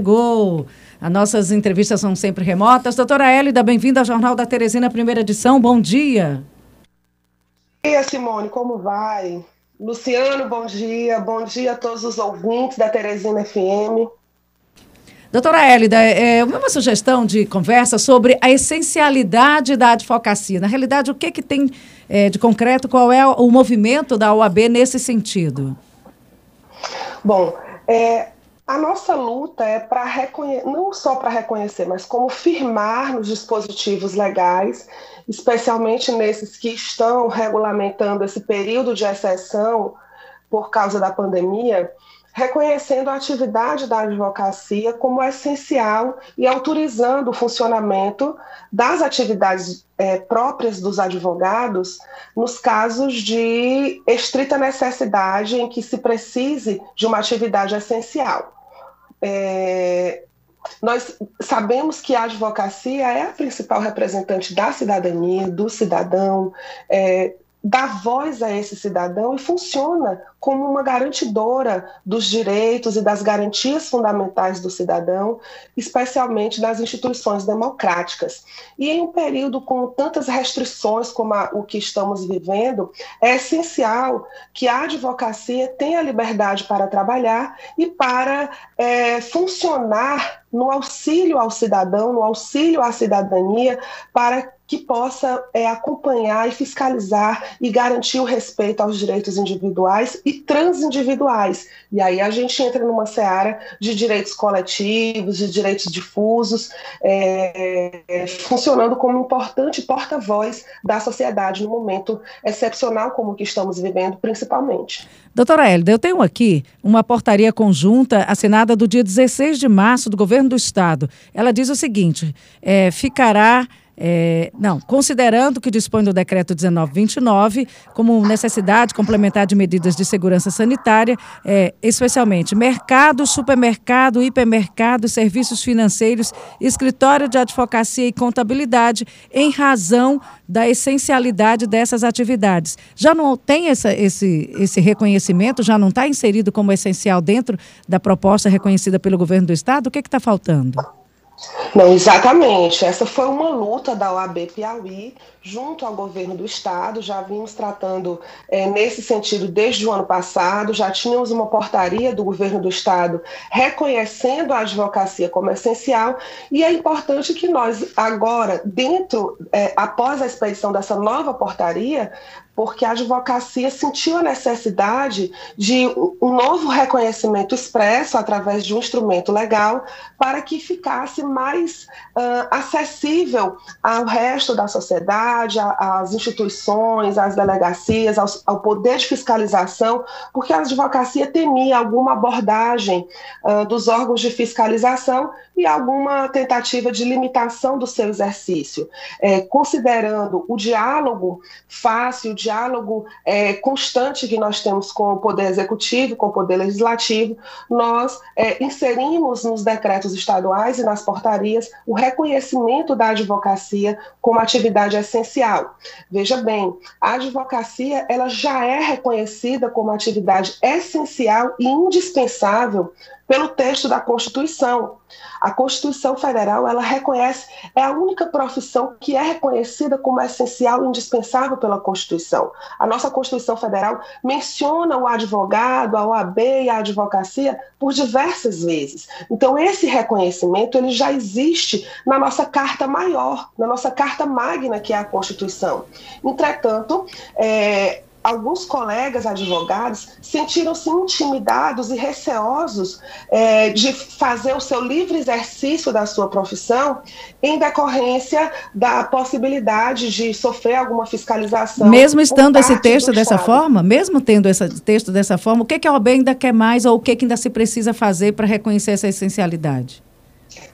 Chegou. As nossas entrevistas são sempre remotas. Doutora Hélida, bem-vinda ao Jornal da Teresina, primeira edição. Bom dia. Bom dia, Simone, como vai? Luciano, bom dia. Bom dia a todos os ouvintes da Teresina FM. Doutora Hélida, é, é uma sugestão de conversa sobre a essencialidade da advocacia. Na realidade, o que, que tem é, de concreto, qual é o movimento da OAB nesse sentido? Bom, é, a nossa luta é para reconhecer, não só para reconhecer, mas como firmar nos dispositivos legais, especialmente nesses que estão regulamentando esse período de exceção por causa da pandemia, reconhecendo a atividade da advocacia como essencial e autorizando o funcionamento das atividades é, próprias dos advogados nos casos de estrita necessidade em que se precise de uma atividade essencial. É, nós sabemos que a advocacia é a principal representante da cidadania, do cidadão, é, dá voz a esse cidadão e funciona como uma garantidora dos direitos e das garantias fundamentais do cidadão, especialmente das instituições democráticas. E em um período com tantas restrições como a, o que estamos vivendo, é essencial que a advocacia tenha liberdade para trabalhar e para é, funcionar no auxílio ao cidadão, no auxílio à cidadania, para que possa é, acompanhar e fiscalizar e garantir o respeito aos direitos individuais e transindividuais. E aí a gente entra numa seara de direitos coletivos, de direitos difusos, é, é, funcionando como importante porta-voz da sociedade no momento excepcional como o que estamos vivendo, principalmente. Doutora Hélida, eu tenho aqui uma portaria conjunta assinada do dia 16 de março do governo do estado. Ela diz o seguinte: é, ficará é, não, considerando que dispõe do decreto 1929 como necessidade complementar de medidas de segurança sanitária, é, especialmente mercado, supermercado, hipermercado, serviços financeiros, escritório de advocacia e contabilidade, em razão da essencialidade dessas atividades. Já não tem essa, esse, esse reconhecimento, já não está inserido como essencial dentro da proposta reconhecida pelo governo do Estado? O que está faltando? Não, exatamente. Essa foi uma luta da OAB Piauí junto ao governo do estado. Já vimos tratando é, nesse sentido desde o ano passado. Já tínhamos uma portaria do governo do estado reconhecendo a advocacia como essencial. E é importante que nós agora, dentro, é, após a expedição dessa nova portaria, porque a advocacia sentiu a necessidade de um novo reconhecimento expresso através de um instrumento legal para que ficasse mais uh, acessível ao resto da sociedade, às instituições, às delegacias, ao, ao, poder de fiscalização, porque a advocacia temia alguma abordagem uh, dos órgãos de fiscalização e alguma tentativa de limitação do seu exercício, é, considerando o diálogo fácil, o diálogo é, constante que nós temos com o Poder Executivo, com o Poder Legislativo, nós é, inserimos nos decretos estaduais e nas portarias o reconhecimento da advocacia como atividade essencial. Veja bem, a advocacia ela já é reconhecida como atividade essencial e indispensável pelo texto da Constituição. A Constituição Federal, ela reconhece, é a única profissão que é reconhecida como essencial e indispensável pela Constituição. A nossa Constituição Federal menciona o advogado, a OAB e a advocacia por diversas vezes. Então, esse reconhecimento, ele já existe na nossa Carta Maior, na nossa Carta Magna, que é a Constituição. Entretanto, é, alguns colegas advogados sentiram-se intimidados e receosos é, de fazer o seu livre exercício da sua profissão em decorrência da possibilidade de sofrer alguma fiscalização. Mesmo estando esse texto dessa Estado. forma, mesmo tendo esse texto dessa forma, o que, que a OAB ainda quer mais ou o que, que ainda se precisa fazer para reconhecer essa essencialidade?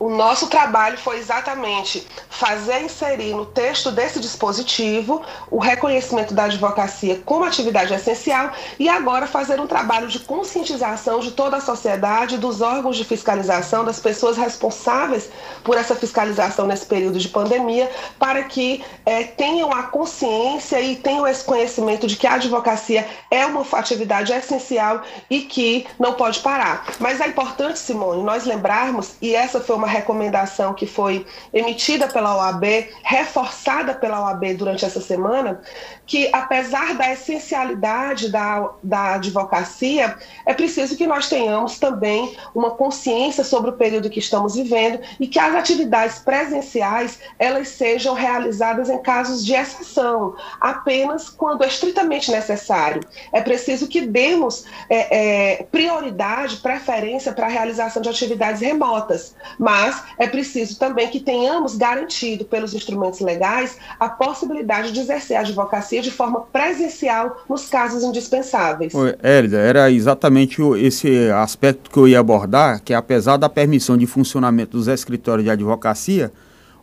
O nosso trabalho foi exatamente fazer inserir no texto desse dispositivo o reconhecimento da advocacia como atividade essencial e agora fazer um trabalho de conscientização de toda a sociedade, dos órgãos de fiscalização, das pessoas responsáveis por essa fiscalização nesse período de pandemia, para que é, tenham a consciência e tenham esse conhecimento de que a advocacia é uma atividade essencial e que não pode parar. Mas é importante, Simone, nós lembrarmos, e essa foi uma recomendação que foi emitida pela OAB, reforçada pela OAB durante essa semana, que apesar da essencialidade da, da advocacia, é preciso que nós tenhamos também uma consciência sobre o período que estamos vivendo e que as atividades presenciais elas sejam realizadas em casos de exceção, apenas quando estritamente necessário. É preciso que demos é, é, prioridade, preferência para a realização de atividades remotas, mas é preciso também que tenhamos garantido pelos instrumentos legais a possibilidade de exercer a advocacia de forma presencial nos casos indispensáveis. Oi, Érida, era exatamente esse aspecto que eu ia abordar, que apesar da permissão de funcionamento dos escritórios de advocacia,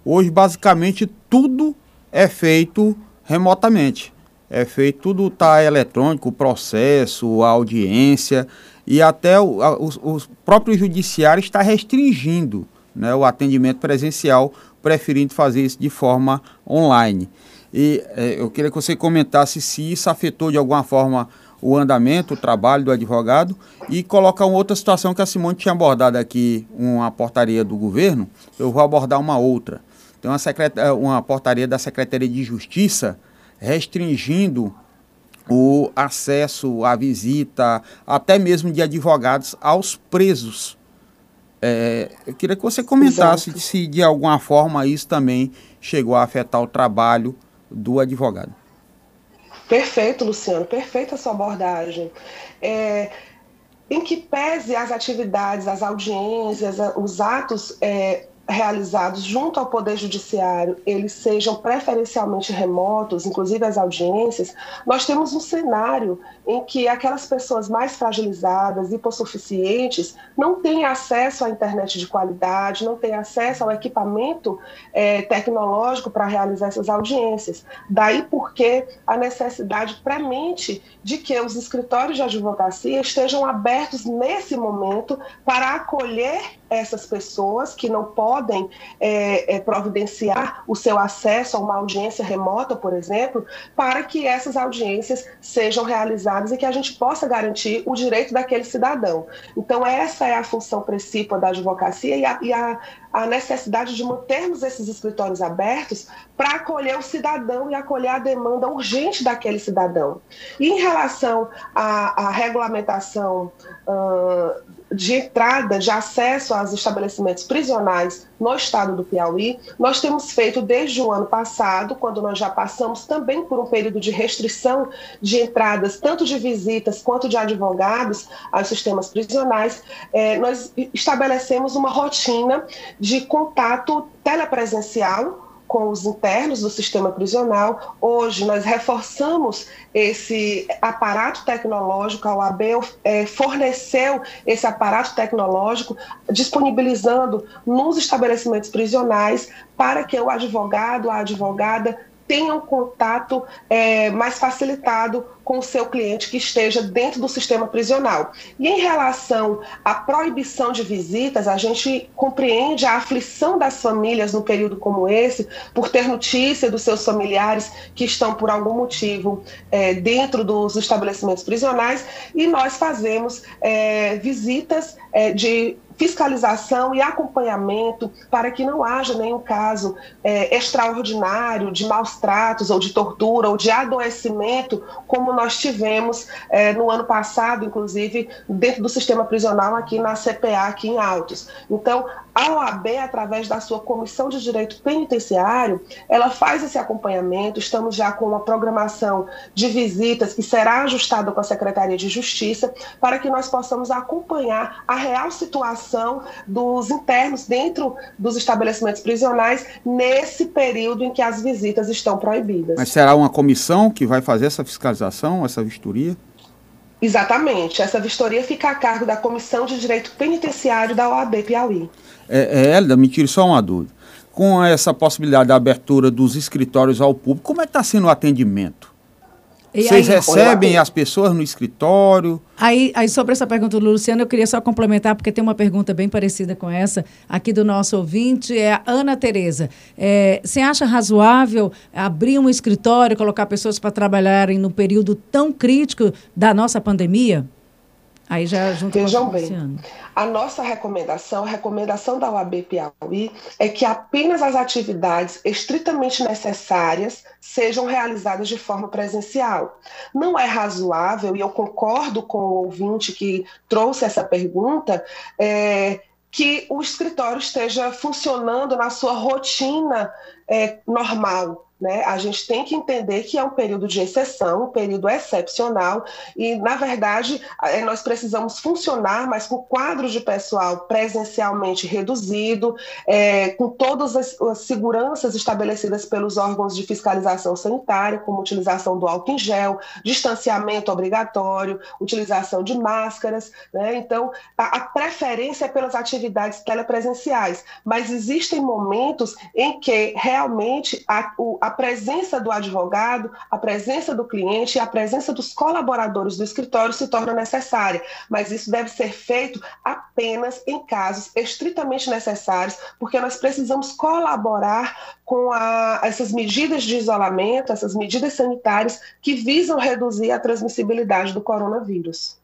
hoje basicamente tudo é feito remotamente. É feito, tudo está eletrônico, o processo, a audiência e até o, a, o, o próprio judiciário está restringindo né, o atendimento presencial, preferindo fazer isso de forma online. E é, eu queria que você comentasse se isso afetou de alguma forma o andamento, o trabalho do advogado e colocar uma outra situação que a Simone tinha abordado aqui, uma portaria do governo, eu vou abordar uma outra. Tem uma, é, uma portaria da Secretaria de Justiça restringindo o acesso à visita, até mesmo de advogados, aos presos é, eu queria que você comentasse Exato. se de alguma forma isso também chegou a afetar o trabalho do advogado. Perfeito, Luciano, perfeita a sua abordagem. É, em que pese as atividades, as audiências, os atos é, realizados junto ao Poder Judiciário, eles sejam preferencialmente remotos, inclusive as audiências, nós temos um cenário em que aquelas pessoas mais fragilizadas, hipossuficientes, não têm acesso à internet de qualidade, não têm acesso ao equipamento é, tecnológico para realizar essas audiências. Daí porque a necessidade premente de que os escritórios de advocacia estejam abertos nesse momento para acolher essas pessoas que não podem é, é, providenciar o seu acesso a uma audiência remota, por exemplo, para que essas audiências sejam realizadas e que a gente possa garantir o direito daquele cidadão. Então, essa é a função principal da advocacia e a, e a, a necessidade de mantermos esses escritórios abertos para acolher o cidadão e acolher a demanda urgente daquele cidadão. E em relação à, à regulamentação uh, de entrada, de acesso aos estabelecimentos prisionais no estado do Piauí, nós temos feito desde o ano passado, quando nós já passamos também por um período de restrição de entradas, tanto de visitas quanto de advogados aos sistemas prisionais, eh, nós estabelecemos uma rotina de contato telepresencial com os internos do sistema prisional. Hoje nós reforçamos esse aparato tecnológico, a OAB é, forneceu esse aparato tecnológico, disponibilizando nos estabelecimentos prisionais para que o advogado, a advogada tenham contato é, mais facilitado com o seu cliente que esteja dentro do sistema prisional. E em relação à proibição de visitas, a gente compreende a aflição das famílias no período como esse, por ter notícia dos seus familiares que estão por algum motivo é, dentro dos estabelecimentos prisionais, e nós fazemos é, visitas é, de fiscalização e acompanhamento para que não haja nenhum caso é, extraordinário de maus tratos ou de tortura ou de adoecimento, como nós tivemos é, no ano passado, inclusive, dentro do sistema prisional aqui na CPA, aqui em Altos. Então, a OAB, através da sua Comissão de Direito Penitenciário, ela faz esse acompanhamento. Estamos já com uma programação de visitas que será ajustada com a Secretaria de Justiça para que nós possamos acompanhar a real situação dos internos dentro dos estabelecimentos prisionais nesse período em que as visitas estão proibidas. Mas será uma comissão que vai fazer essa fiscalização, essa vistoria? Exatamente. Essa vistoria fica a cargo da Comissão de Direito Penitenciário da OAB Piauí. É, é, Elida, me tire só uma dúvida. Com essa possibilidade da abertura dos escritórios ao público, como é que está sendo o atendimento? E Vocês aí, recebem as pessoas no escritório? Aí, aí, sobre essa pergunta do Luciano, eu queria só complementar, porque tem uma pergunta bem parecida com essa aqui do nosso ouvinte, é a Ana Tereza. É, você acha razoável abrir um escritório, colocar pessoas para trabalharem no período tão crítico da nossa pandemia? Aí já junto Vejam bem, a nossa recomendação, a recomendação da OAB Piauí, é que apenas as atividades estritamente necessárias sejam realizadas de forma presencial. Não é razoável, e eu concordo com o ouvinte que trouxe essa pergunta, é, que o escritório esteja funcionando na sua rotina é, normal. Né? A gente tem que entender que é um período de exceção, um período excepcional, e, na verdade, é, nós precisamos funcionar, mas com o quadro de pessoal presencialmente reduzido, é, com todas as, as, seguranças estabelecidas pelos órgãos de fiscalização sanitária, como utilização do álcool em gel, distanciamento obrigatório, utilização de máscaras. Né? Então, a, a preferência é pelas atividades telepresenciais, mas existem momentos em que realmente a, o, a presença do advogado, a presença do cliente e a presença dos colaboradores do escritório se torna necessária, mas isso deve ser feito apenas em casos estritamente necessários, porque nós precisamos colaborar com a, essas medidas de isolamento, essas medidas sanitárias que visam reduzir a transmissibilidade do coronavírus.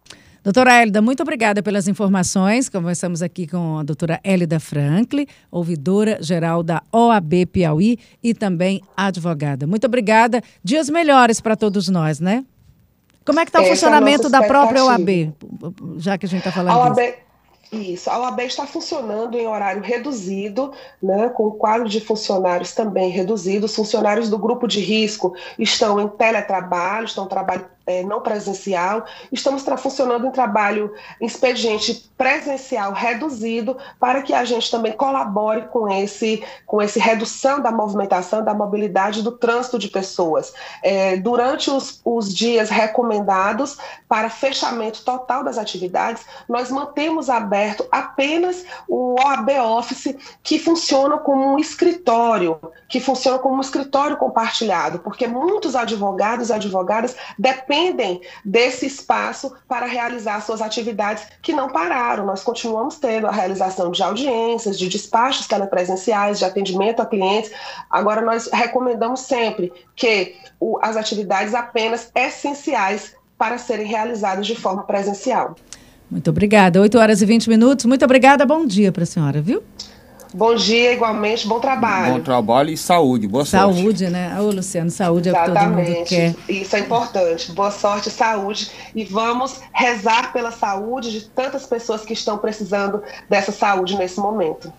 Doutora Hélida, muito obrigada pelas informações. Conversamos aqui com a doutora Hélida Franklin, ouvidora geral da OAB Piauí e também advogada. Muito obrigada. Dias melhores para todos nós, né? Como é que está o é funcionamento é da própria OAB, já que a gente está falando a OAB, disso? Isso, a OAB está funcionando em horário reduzido, né, com o quadro de funcionários também reduzido. Os funcionários do grupo de risco estão em teletrabalho, estão trabalhando é, não presencial. Estamos funcionando em trabalho expediente presencial reduzido para que a gente também colabore com esse com esse redução da movimentação, da mobilidade do trânsito de pessoas. É, durante os, os dias recomendados para fechamento total das atividades, nós mantemos aberto apenas o OAB Office, que funciona como um escritório, que funciona como um escritório compartilhado, porque muitos advogados e advogadas dependem dependem desse espaço para realizar suas atividades que não pararam. Nós continuamos tendo a realização de audiências, de despachos telepresenciais, de atendimento a clientes. Agora, nós recomendamos sempre que o, as atividades apenas essenciais para serem realizadas de forma presencial. Muito obrigada. 8 horas e 20 minutos. Muito obrigada. Bom dia para a senhora, viu? Bom dia, igualmente, bom trabalho. Bom trabalho e saúde, boa sorte. Saúde, né? Ô, Luciano, saúde Exatamente. é o que todo mundo quer. Isso é importante. Boa sorte, saúde. E vamos rezar pela saúde de tantas pessoas que estão precisando dessa saúde nesse momento.